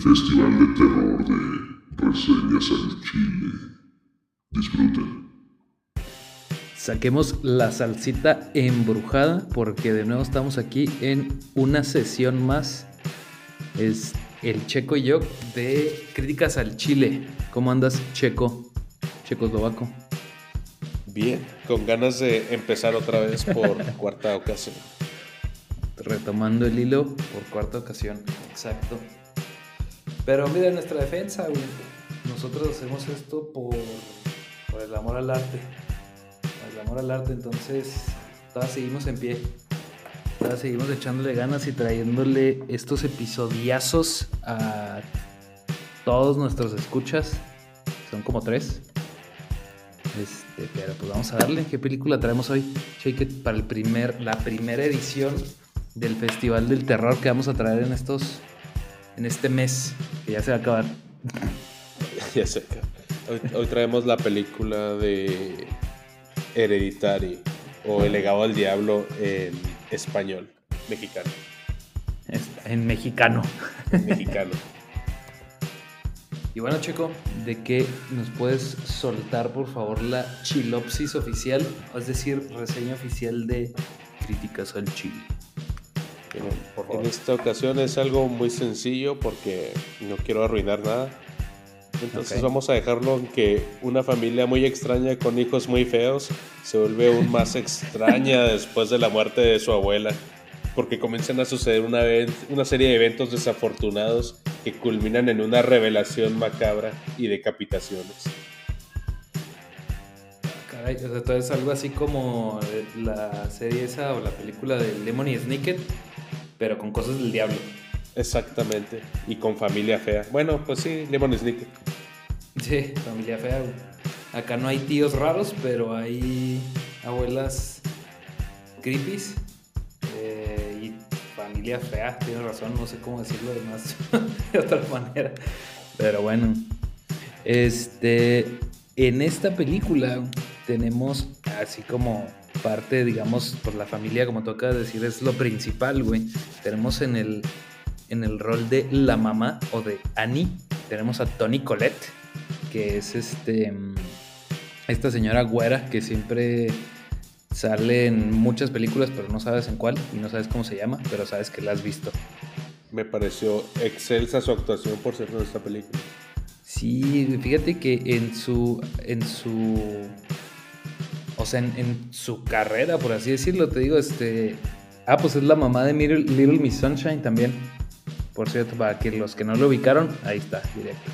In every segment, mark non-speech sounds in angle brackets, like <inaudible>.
Festival de Terror de Reseñas al Chile. Disfruten. Saquemos la salsita embrujada porque de nuevo estamos aquí en una sesión más. Es el Checo y yo de Críticas al Chile. ¿Cómo andas, Checo? Checoslovaco. Bien, con ganas de empezar otra vez por <laughs> cuarta ocasión. Retomando el hilo por cuarta ocasión, exacto. Pero mira, nuestra defensa, güey. Nosotros hacemos esto por, por el amor al arte. El amor al arte, entonces todavía seguimos en pie. Todavía seguimos echándole ganas y trayéndole estos episodiazos a todos nuestros escuchas. Son como tres. Este, pero pues vamos a darle. ¿Qué película traemos hoy? Shake It para el primer, la primera edición del Festival del Terror que vamos a traer en estos. En este mes, que ya se va a acabar. <laughs> ya se acaba. Hoy, hoy traemos la película de Hereditary o El legado al diablo en español, mexicano. En mexicano. En mexicano. <laughs> Y bueno, Checo, ¿de qué nos puedes soltar, por favor, la chilopsis oficial? Es decir, reseña oficial de Críticas al Chile. En esta ocasión es algo muy sencillo porque no quiero arruinar nada. Entonces Ok. vamos a dejarlo en que una familia muy extraña con hijos muy feos se vuelve aún más extraña <laughs> después de la muerte de su abuela. Porque comienzan a suceder una, una serie de eventos desafortunados que culminan en una revelación macabra y decapitaciones. Caray, o sea, entonces algo así como la serie esa o la película de Lemony Snicket, pero con cosas del diablo. Exactamente. Y con familia fea. Bueno, pues sí, Lemon Snicket. Sí, familia fea. güey. Acá no hay tíos raros, pero hay abuelas creepies. eh, y familia fea, tienes razón, no sé cómo decirlo de más <laughs> de otra manera. Pero bueno. Este. En esta película tenemos así como parte, digamos, por la familia, como toca decir, es lo principal, güey. Tenemos en el, en el rol de la mamá o de Annie, tenemos a Tony Colette, que es este mm, esta señora güera que siempre sale en muchas películas, pero no sabes en cuál y no sabes cómo se llama, pero sabes que la has visto. Me pareció excelsa su actuación por ser de esta película. Sí, fíjate que en su en su o sea, en, en su carrera, por así decirlo, te digo, este ah, pues es la mamá de Little, Little Miss Sunshine también. Por cierto, para que los que no lo ubicaron, ahí está, directo.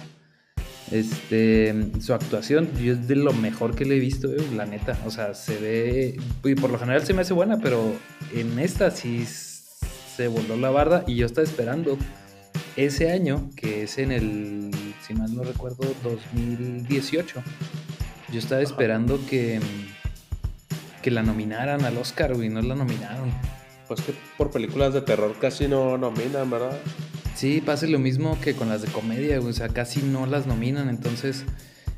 Este, su actuación, yo es de lo mejor que le he visto, eh, la neta. O sea, se ve. Y por lo general se me hace buena, pero en esta sí se voló la barda. Y yo estaba esperando ese año, que es en el, si mal no recuerdo, 2018. Yo estaba esperando que, que la nominaran al Oscar, güey. No la nominaron. Pues que por películas de terror casi no nominan, ¿verdad? Sí, pasa lo mismo que con las de comedia, güey, o sea, casi no las nominan, entonces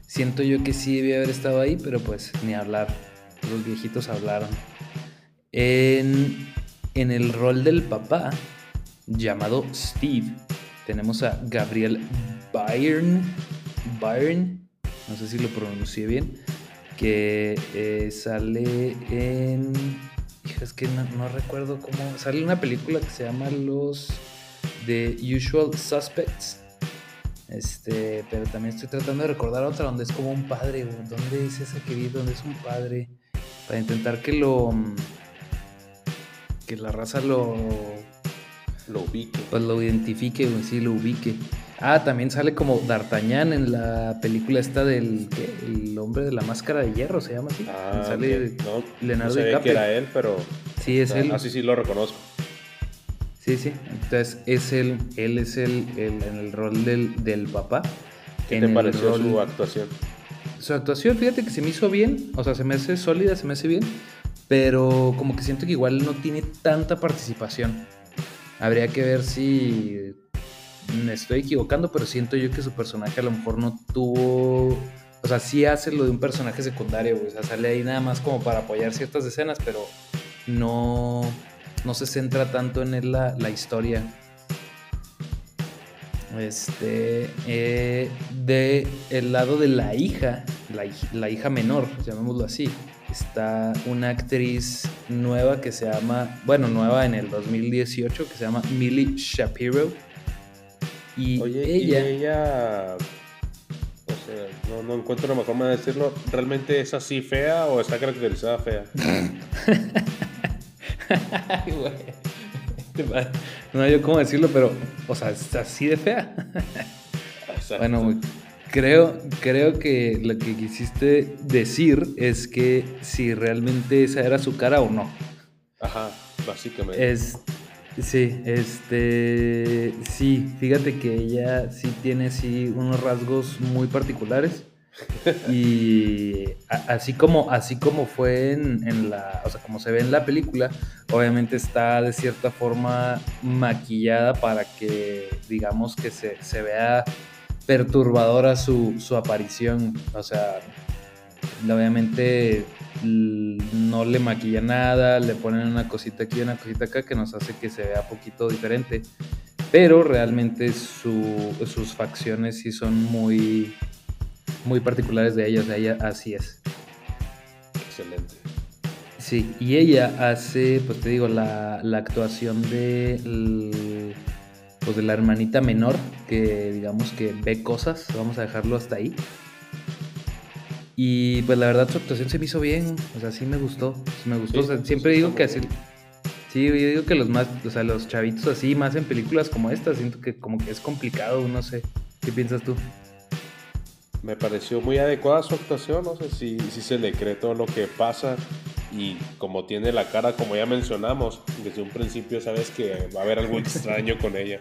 siento yo que sí debía haber estado ahí, pero pues ni hablar. Los viejitos hablaron. En, en el rol del papá, llamado Steve, tenemos a Gabriel Byrne, Byrne, no sé si lo pronuncié bien, que eh, sale en... hija, Es que no, no recuerdo cómo... Sale una película que se llama Los... The Usual Suspects. Este, pero también estoy tratando de recordar otra donde es como un padre. ¿Dónde es esa que vi? ¿Dónde es un padre? Para intentar que lo. Que la raza lo. Lo ubique. Pues lo identifique, sí, lo ubique. Ah, también sale como D'Artagnan en la película esta del. El hombre de la máscara de hierro, se llama así. Ah, sale no, Leonardo no sabía que DiCaprio. era él, pero... Sí, es él. Ah, sí, sí, lo reconozco. Sí, sí. Entonces es él, él es el, el- en el rol del, del papá. ¿Qué te pareció rol- su actuación? Su actuación, fíjate que se me hizo bien, o sea, se me hace sólida, se me hace bien, pero como que siento que igual no tiene tanta participación. Habría que ver si me estoy equivocando, pero siento yo que su personaje a lo mejor no tuvo, o sea, sí hace lo de un personaje secundario, o sea, sale ahí nada más como para apoyar ciertas escenas, pero no, no se centra tanto en la, la historia. Este, eh, de el lado de la hija, la, la hija menor, llamémoslo así, está una actriz nueva que se llama, bueno, nueva en el 2018, que se llama Millie Shapiro. Y Oye, ella, y ella. O sea, no, no encuentro una mejor manera de decirlo. ¿Realmente es así fea o está caracterizada fea? <laughs> Ay, güey. No hay yo cómo decirlo, pero, o sea, es así de fea. Bueno, güey, creo, creo que lo que quisiste decir es que si realmente esa era su cara o no. Ajá, básicamente. Es, sí, este, sí, fíjate que ella sí tiene sí unos rasgos muy particulares. <laughs> Y a- así como, así como fue en, en la, o sea, como se ve en la película, obviamente está de cierta forma maquillada para que, digamos, que se, se vea perturbadora su, su aparición, o sea, obviamente no le maquilla nada, le ponen una cosita aquí y una cosita acá que nos hace que se vea poquito diferente. Pero realmente su- sus facciones sí son muy, muy particulares de ella, o sea, ella así es. Excelente. Sí, y ella hace, pues te digo, la, la actuación de, pues de la hermanita menor, que digamos que ve cosas, vamos a dejarlo hasta ahí. Y pues la verdad su actuación se me hizo bien, o sea, sí me gustó, me gustó. Sí, o sea, sí, siempre digo que así, sí, yo digo que los más, o sea, los chavitos así, más en películas como esta, siento que como que es complicado, no sé. ¿Qué piensas tú? Me pareció muy adecuada su actuación, no sé si, si se le cree todo lo que pasa y como tiene la cara, como ya mencionamos, desde un principio sabes que va a haber algo <laughs> extraño con ella.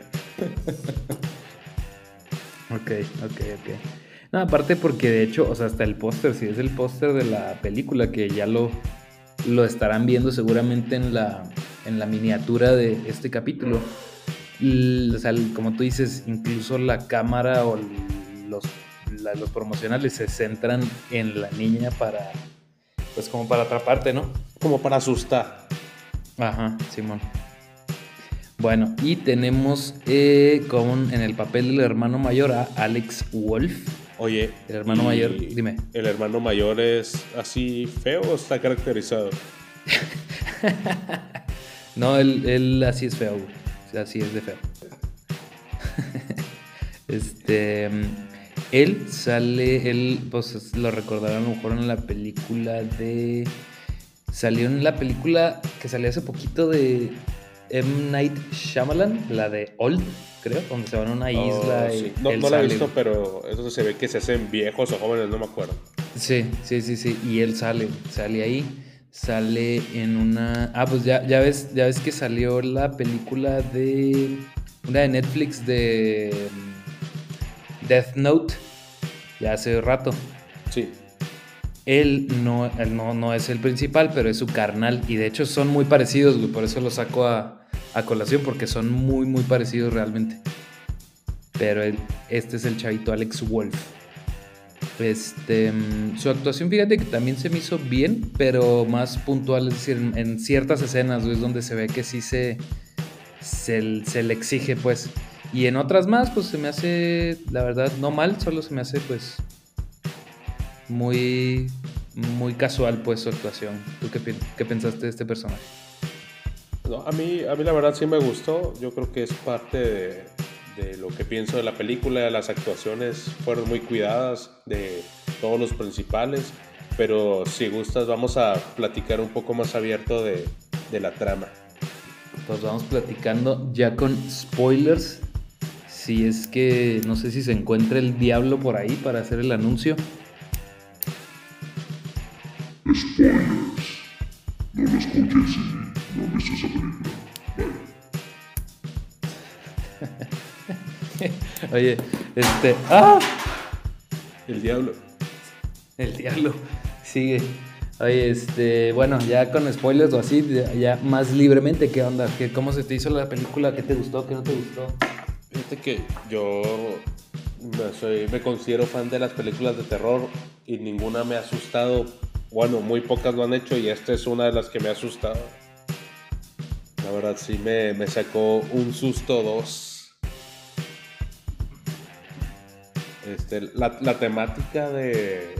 Ok, ok, ok. No, aparte porque de hecho, o sea, hasta el póster, si es el póster de la película, que ya lo, lo estarán viendo seguramente en la, en la miniatura de este capítulo. Y, o sea, como tú dices, incluso la cámara o los, la- los promocionales se centran en la niña para, pues como para atraparte, ¿no? Como para asustar. Ajá, Simón. Bueno, y tenemos eh, con, en el papel del hermano mayor a Alex Wolf. Oye, El hermano mayor, dime. ¿El hermano mayor es así feo o está caracterizado? <laughs> No, él, él así es feo, güey. Así es de feo. <laughs> este. Él sale, él, pues lo recordarán a lo mejor en la película de. Salió en la película que salió hace poquito de M. Night Shyamalan, la de Old, creo, donde se van a una isla Oh, y sí. No, no la he visto, pero eso se ve que se hacen viejos o jóvenes, no me acuerdo. Sí, sí, sí, sí. Y él sale, sale ahí. Sale en una. Ah, pues ya, ya ves, ya ves que salió la película de. Una de Netflix de. mm, Death Note. Ya hace rato. Sí. Él no, él no, no es el principal, pero es su carnal. Y de hecho son muy parecidos, güey. Por eso lo saco a, a colación, porque son muy, muy parecidos realmente. Pero este es el chavito Alex Wolf. Este, mm, su actuación, fíjate que también se me hizo bien, pero más puntual, es decir, en, ciertas escenas es donde se ve que sí se, se, le exige, pues. Y en otras más, pues se me hace, la verdad, no mal, solo se me hace, pues, muy, muy casual, pues, su actuación. ¿Tú qué, qué pensaste de este personaje? No, a, mí, a mí la verdad sí me gustó. Yo creo que es parte de, de lo que pienso de la película. Las actuaciones fueron muy cuidadas de todos los principales. Pero si gustas, vamos a platicar un poco más abierto de, de la trama. Pues vamos platicando ya con spoilers. Si es que no sé si se encuentra el diablo por ahí para hacer el anuncio. Oye, este. ¡Ah! El diablo. El diablo. Sigue. Oye, este. Bueno, ya con spoilers o así, ya, más libremente, ¿qué onda? ¿Qué, ¿Cómo se te hizo la película? ¿Qué te gustó? ¿Qué no te gustó? Fíjate que yo me, soy, me considero fan de las películas de terror y ninguna me ha asustado. Bueno, muy pocas lo han hecho y esta es una de las que me ha asustado. La verdad sí me, me sacó un susto dos. Este, la, la temática de,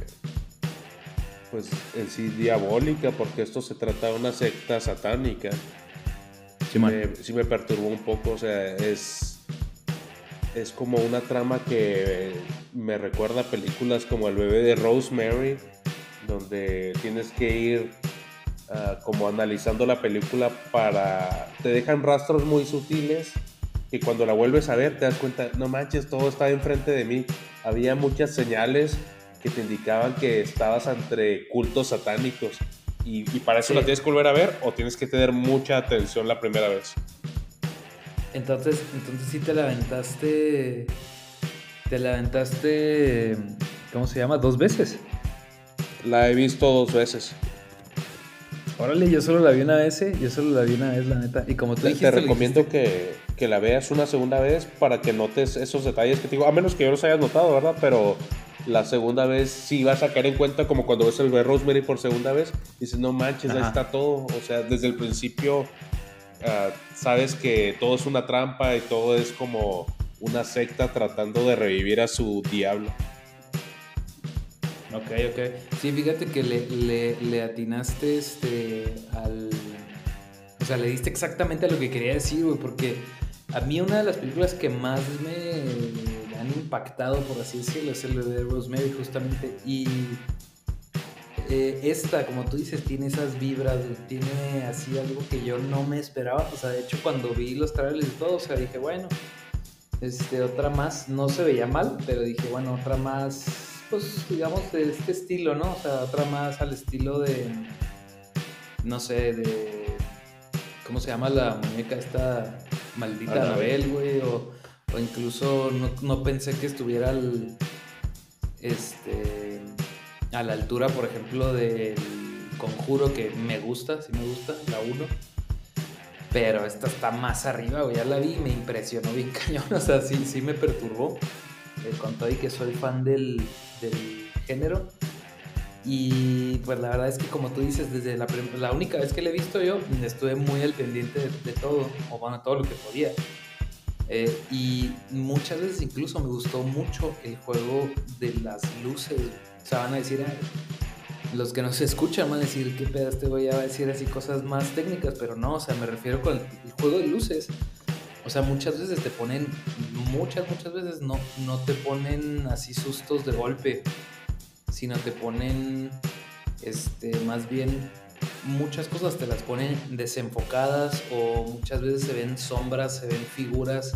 pues en sí diabólica, porque esto se trata de una secta satánica. Sí me, sí me perturbó un poco, o sea, es, es como una trama que me recuerda a películas como El bebé de Rosemary, donde tienes que ir ah, como analizando la película para... te dejan rastros muy sutiles que cuando la vuelves a ver te das cuenta, no manches, todo está enfrente de mí. Había muchas señales que te indicaban que estabas entre cultos satánicos. Y, para eso la tienes que volver a ver o tienes que tener mucha atención la primera vez. Entonces, entonces sí te la aventaste. Te la aventaste. ¿Cómo se llama? ¿Dos veces? La he visto dos veces. Órale, yo solo la vi una vez, yo solo la vi una vez, la neta. Y como tú te, dijiste. Te recomiendo que, que, la veas una segunda vez para que notes esos detalles que te digo, a menos que yo los hayas notado, ¿verdad? Pero la segunda vez sí vas a caer en cuenta como cuando ves el de Rosemary por segunda vez, dices, no manches, ahí está todo. O sea, desde el principio ah, sabes que todo es una trampa y todo es como una secta tratando de revivir a su diablo. Ok, ok. Sí, fíjate que le, le, atinaste este al... O sea, le diste exactamente a lo que quería decir, güey, porque a mí una de las películas que más me han impactado, por así decirlo, es el de Rosemary justamente. Y eh, esta, como tú dices, tiene esas vibras, tiene así algo que yo no me esperaba. O sea, de hecho, cuando vi los trailers y todo, o sea, dije, bueno, este, otra más, no se veía mal, pero dije, bueno, otra más, pues digamos de este estilo, ¿no? O sea, otra más al estilo de, no sé, de, ¿cómo se llama la muñeca esta maldita Anabel, güey? O o incluso no, pensé que estuviera al, este, a la altura, por ejemplo, del conjuro que me gusta, sí me gusta, la 1. Pero esta está más arriba, güey. Ya la vi y me impresionó bien <laughs> cañón. O sea, sí, sí me perturbó. Eh, con todo y que soy fan del, del, género. Y pues la verdad es que como tú dices, desde la, la única vez que la he visto yo, estuve muy al pendiente de, todo, o bueno, todo lo que podía. Eh, y muchas veces incluso me gustó mucho el juego de las luces. O sea, van a decir, los que nos <laughs> escuchan van a decir, ¿qué pedo este voy a decir así cosas más técnicas? Pero no, o sea, me refiero con el, juego de luces. O sea, muchas veces te ponen, muchas, muchas veces no, no te ponen así sustos de golpe, sino te ponen, este, más bien muchas cosas te las ponen desenfocadas o muchas veces se ven sombras, se ven figuras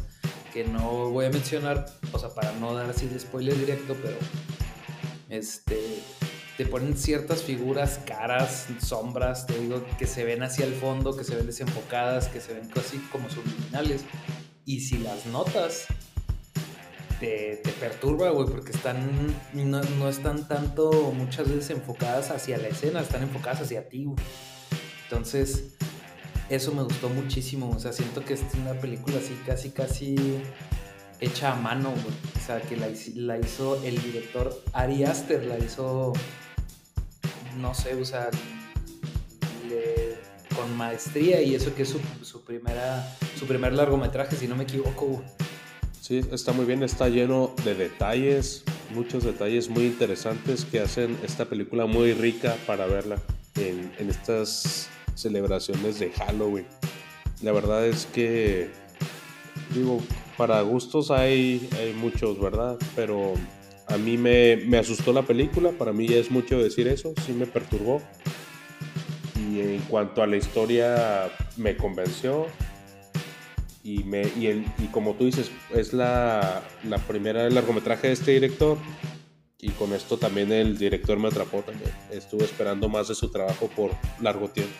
que no voy a mencionar, o sea, para no dar así de spoiler directo, pero este te ponen ciertas figuras, caras, sombras, te digo, que se ven hacia el fondo, que se ven desenfocadas, que se ven así como subliminales. Y si las notas, te, perturba, güey, porque están, no, están tanto muchas veces enfocadas hacia la escena, están enfocadas hacia ti, güey. Entonces, eso me gustó muchísimo, o sea, siento que es una película así, casi, casi hecha a mano, güey. O sea, que la, la hizo el director Ari Aster, la hizo, no sé, o sea, con maestría y eso que es su, su, primera, su primer largometraje, si no me equivoco, güey. Sí, está muy bien, está lleno de detalles, muchos detalles muy interesantes que hacen esta película muy rica para verla en, estas celebraciones de Halloween. La verdad es que, digo, para gustos hay, hay muchos, ¿verdad? Pero a mí me, me, asustó la película, para mí ya es mucho decir eso, sí me perturbó. Y en cuanto a la historia, me convenció, y, me, y, el, y como tú dices, es la, la primera largometraje de este director y con esto también el director me atrapó. Estuve esperando más de su trabajo por largo tiempo.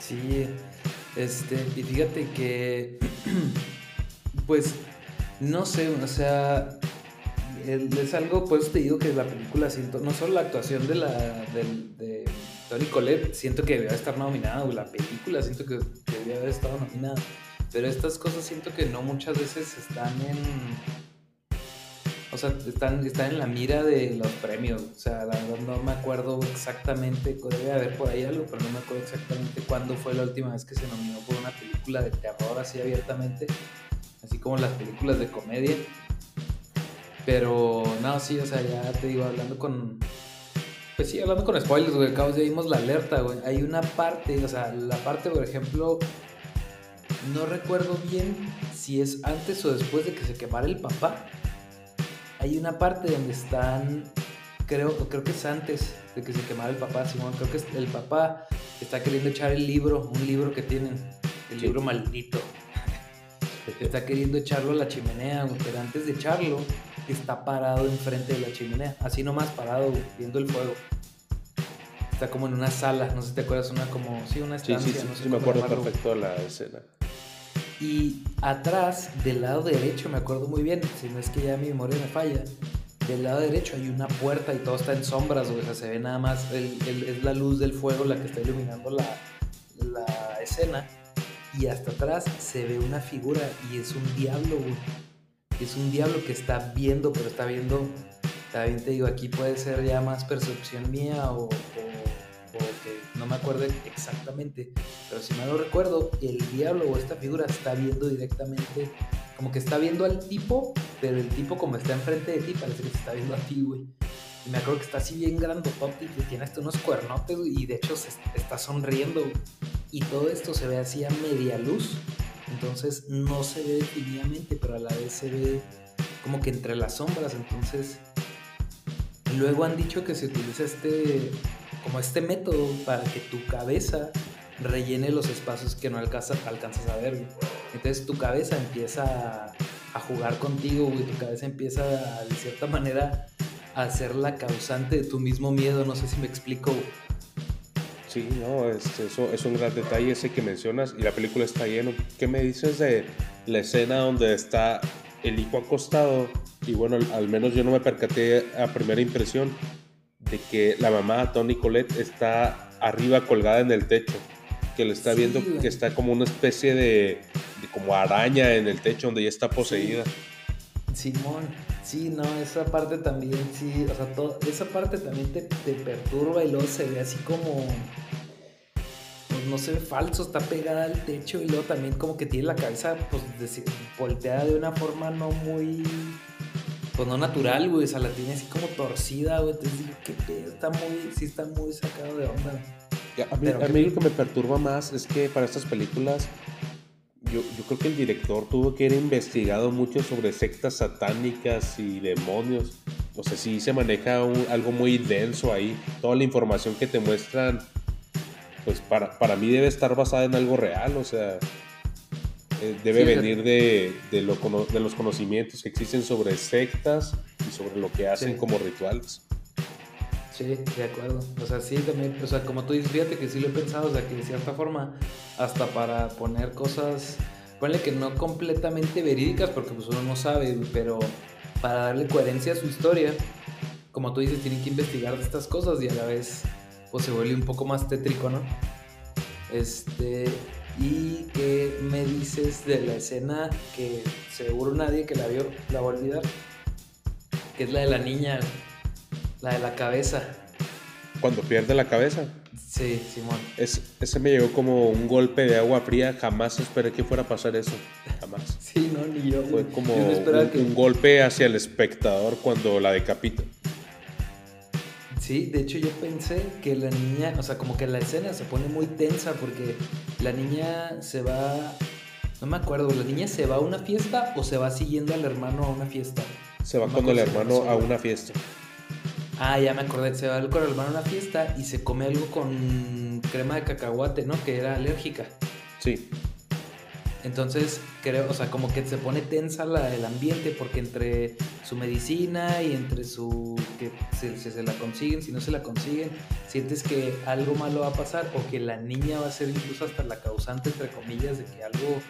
Sí, este, y fíjate que, <clears throat> pues, no sé, o sea, es algo, pues te digo que la película siento, no solo la actuación de la, de, de Tony Colette, siento que debía estar nominada, o la película siento que debía haber estado nominada pero estas cosas siento que no muchas veces están en. o sea, están, están en la mira de los premios. O sea, la verdad no me acuerdo exactamente, debe haber por ahí algo, pero no me acuerdo exactamente cuándo fue la última vez que se nominó por una película de terror así abiertamente, así como las películas de comedia. Pero no, sí, o sea, ya te digo, hablando con. Pues sí, hablando con spoilers, güey, acabamos ya vimos la alerta, güey. Hay una parte, o sea, la parte, por ejemplo, no recuerdo bien si es antes o después de que se quemara el papá hay una parte donde están, creo, creo que es antes de que se quemara el papá, Simón, creo que el papá está queriendo echar el libro, un libro que tienen, el libro maldito. <laughs> Está queriendo echarlo a la chimenea, pero antes de echarlo, está parado enfrente de la chimenea, así nomás parado, viendo el fuego. Está como en una sala, no sé si te acuerdas, una como, sí, una estancia. Sí, sí, no sé sí me acuerdo perfecto de la escena. Y atrás, del lado derecho, me acuerdo muy bien, si no es que ya mi memoria me falla, del lado derecho hay una puerta y todo está en sombras, o sea, se ve nada más, es la luz del fuego la que está iluminando la, la escena. Y hasta atrás se ve una figura y es un diablo, güey. Es un diablo que está viendo, pero está viendo, también te digo, aquí puede ser ya más percepción mía o me acuerdo exactamente, pero si mal lo recuerdo, el diablo o esta figura está viendo directamente, como que está viendo al tipo, pero el tipo como está enfrente de ti, parece que se está viendo a ti, güey. Y me acuerdo que está así bien grandotote y que tiene hasta unos cuernotes, y de hecho se está sonriendo, Y todo esto se ve así a media luz, entonces no se ve definitivamente, pero a la vez se ve como que entre las sombras, entonces... Luego han dicho que se utiliza este como este método para que tu cabeza rellene los espacios que no alcanzas, a ver. Entonces tu cabeza empieza a, jugar contigo, y Tu cabeza empieza de cierta manera a ser la causante de tu mismo miedo. No sé si me explico. Sí, no, es, eso es un gran detalle ese que mencionas y la película está lleno. ¿Qué me dices de la escena donde está el hijo acostado? Y bueno, al menos yo no me percaté a primera impresión, de que la mamá, Tony Colette, está arriba colgada en el techo, que le está viendo que está como una especie de, como araña en el techo donde ya está poseída. Simón, sí, no, esa parte también, sí, o sea, todo, esa parte también te, perturba y luego se ve así como, pues no se ve falso, está pegada al techo y luego también como que tiene la cabeza, pues, volteada de una forma no muy pues no natural, güey. O sea, la tiene así como torcida, güey. Entonces digo, ¿qué pedo? Está muy, sí está muy sacado de onda. a mí, a mí lo que me perturba más es que para estas películas, yo, yo creo que el director tuvo que haber investigado mucho sobre sectas satánicas y demonios. O sea, sí se maneja algo muy denso ahí. Toda la información que te muestran, pues para, para mí debe estar basada en algo real. O sea, eh, debe venir de, de, los conocimientos que existen sobre sectas y sobre lo que hacen como rituales. Sí, de acuerdo. O sea, sí, también, o sea, como tú dices, fíjate que sí lo he pensado, o sea, que de cierta forma, hasta para poner cosas, ponle que no completamente verídicas, porque pues uno no sabe, pero para darle coherencia a su historia, como tú dices, tienen que investigar de estas cosas y a la vez, pues se vuelve un poco más tétrico, ¿no? Este, ¿Y qué me dices de la escena que seguro nadie que la vio la va a olvidar? Que es la de la niña, la de la cabeza. Cuando pierde la cabeza. Sí, Simón. Es, ese me llegó como un golpe de agua fría. Jamás esperé que fuera a pasar eso. Jamás. <laughs> Sí, no, ni yo. Fue como un, golpe hacia el espectador cuando la decapita. Sí, de hecho yo pensé que la niña, o sea, como que la escena se pone muy tensa porque la niña se va, no me acuerdo, la niña se va a una fiesta o se va siguiendo al hermano a una fiesta. Se va con el hermano a una fiesta. Ah, ya me acordé, se va con el hermano a una fiesta y se come algo con crema de cacahuate, ¿no? Que era alérgica. Sí. Entonces, creo, o sea, como que se pone tensa la, el ambiente porque entre su medicina y entre su. que si se, la consiguen, si no se la consiguen, sientes que algo malo va a pasar o que la niña va a ser incluso hasta la causante, entre comillas, de que algo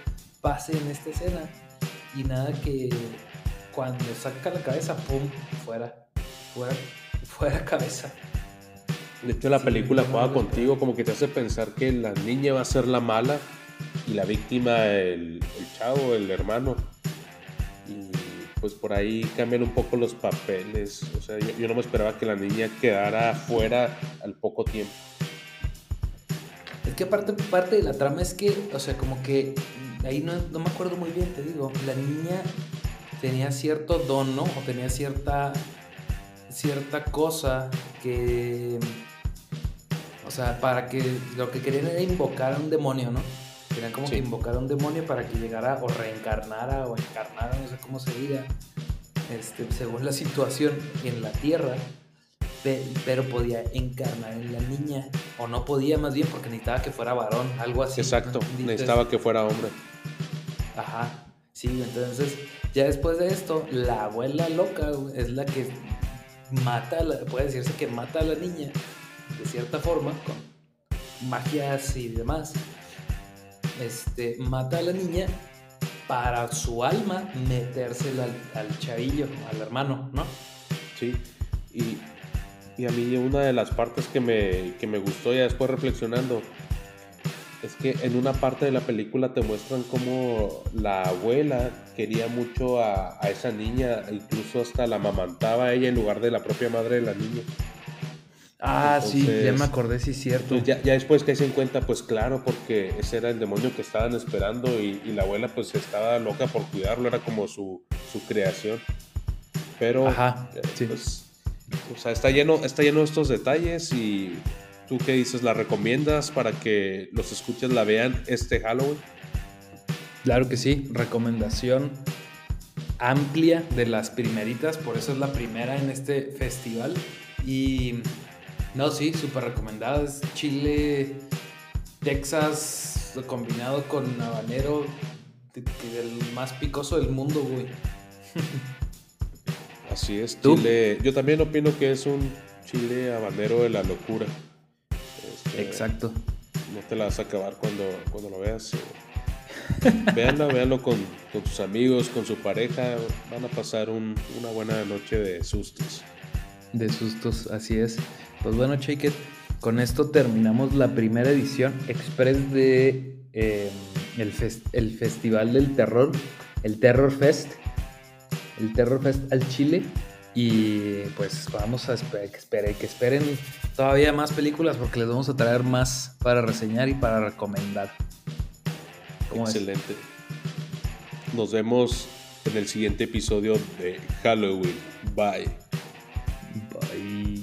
pase en esta escena. Y nada que cuando saca la cabeza, ¡pum! fuera, fuera, fuera <laughs> cabeza. De hecho, la película juega contigo, como que te hace pensar que la niña va a ser la mala y la víctima el, chavo, el hermano. Y pues por ahí cambian un poco los papeles. O sea, yo, no me esperaba que la niña quedara fuera al poco tiempo. Es que aparte, parte de la trama es que, o sea, como que ahí no, no me acuerdo muy bien, te digo, la niña tenía cierto don, ¿no? O tenía cierta, cierta cosa que, o sea, para que lo que querían era invocar a un demonio, ¿no? Querían como que invocar a un demonio para que llegara o reencarnara o encarnara, no sé cómo se diga, este, según la situación en la tierra, pero podía encarnar en la niña, o no podía más bien porque necesitaba que fuera varón, algo así. Exacto, necesitaba que fuera hombre. Ajá, sí, entonces ya después de esto, la abuela loca es la que mata, puede decirse que mata a la niña, de cierta forma, con magias y demás este, mata a la niña para su alma metérsela al, al chavillo, al hermano, ¿no? Sí, y, a mí una de las partes que me, que me gustó ya después reflexionando es que en una parte de la película te muestran cómo la abuela quería mucho a, a esa niña, incluso hasta la amamantaba a ella en lugar de la propia madre de la niña. Ah, sí, ya me acordé, sí, cierto. Pues ya, ya, después que se en cuenta, pues claro, porque ese era el demonio que estaban esperando y, la abuela pues estaba loca por cuidarlo, era como su, su creación. Pero, Ajá, eh, sí. pues, o sea, está lleno, está lleno de estos detalles y tú qué dices, ¿la recomiendas para que los escuches la vean este Halloween? Claro que sí, recomendación amplia de las primeritas, por eso es la primera en este festival. Y no, sí, súper recomendadas. Chile, Texas, combinado con habanero, el más picoso del mundo, güey. <laughs> Así es, Chile. Yo también opino que es un chile habanero de la locura. Este, Exacto. No te la vas a acabar cuando, cuando lo veas. <laughs> Veanlo, véanlo con, con, tus amigos, con su pareja. Van a pasar una buena noche de sustos. De sustos, así es. Pues bueno, Shake con esto terminamos la primera edición express de em, el, el, Festival del Terror, el Terror Fest, el Terror Fest al Chile. Y pues vamos a esperar que, esperen, que esperen todavía más películas porque les vamos a traer más para reseñar y para recomendar. Excelente. Nos vemos en el siguiente episodio de Halloween. Bye. Bye.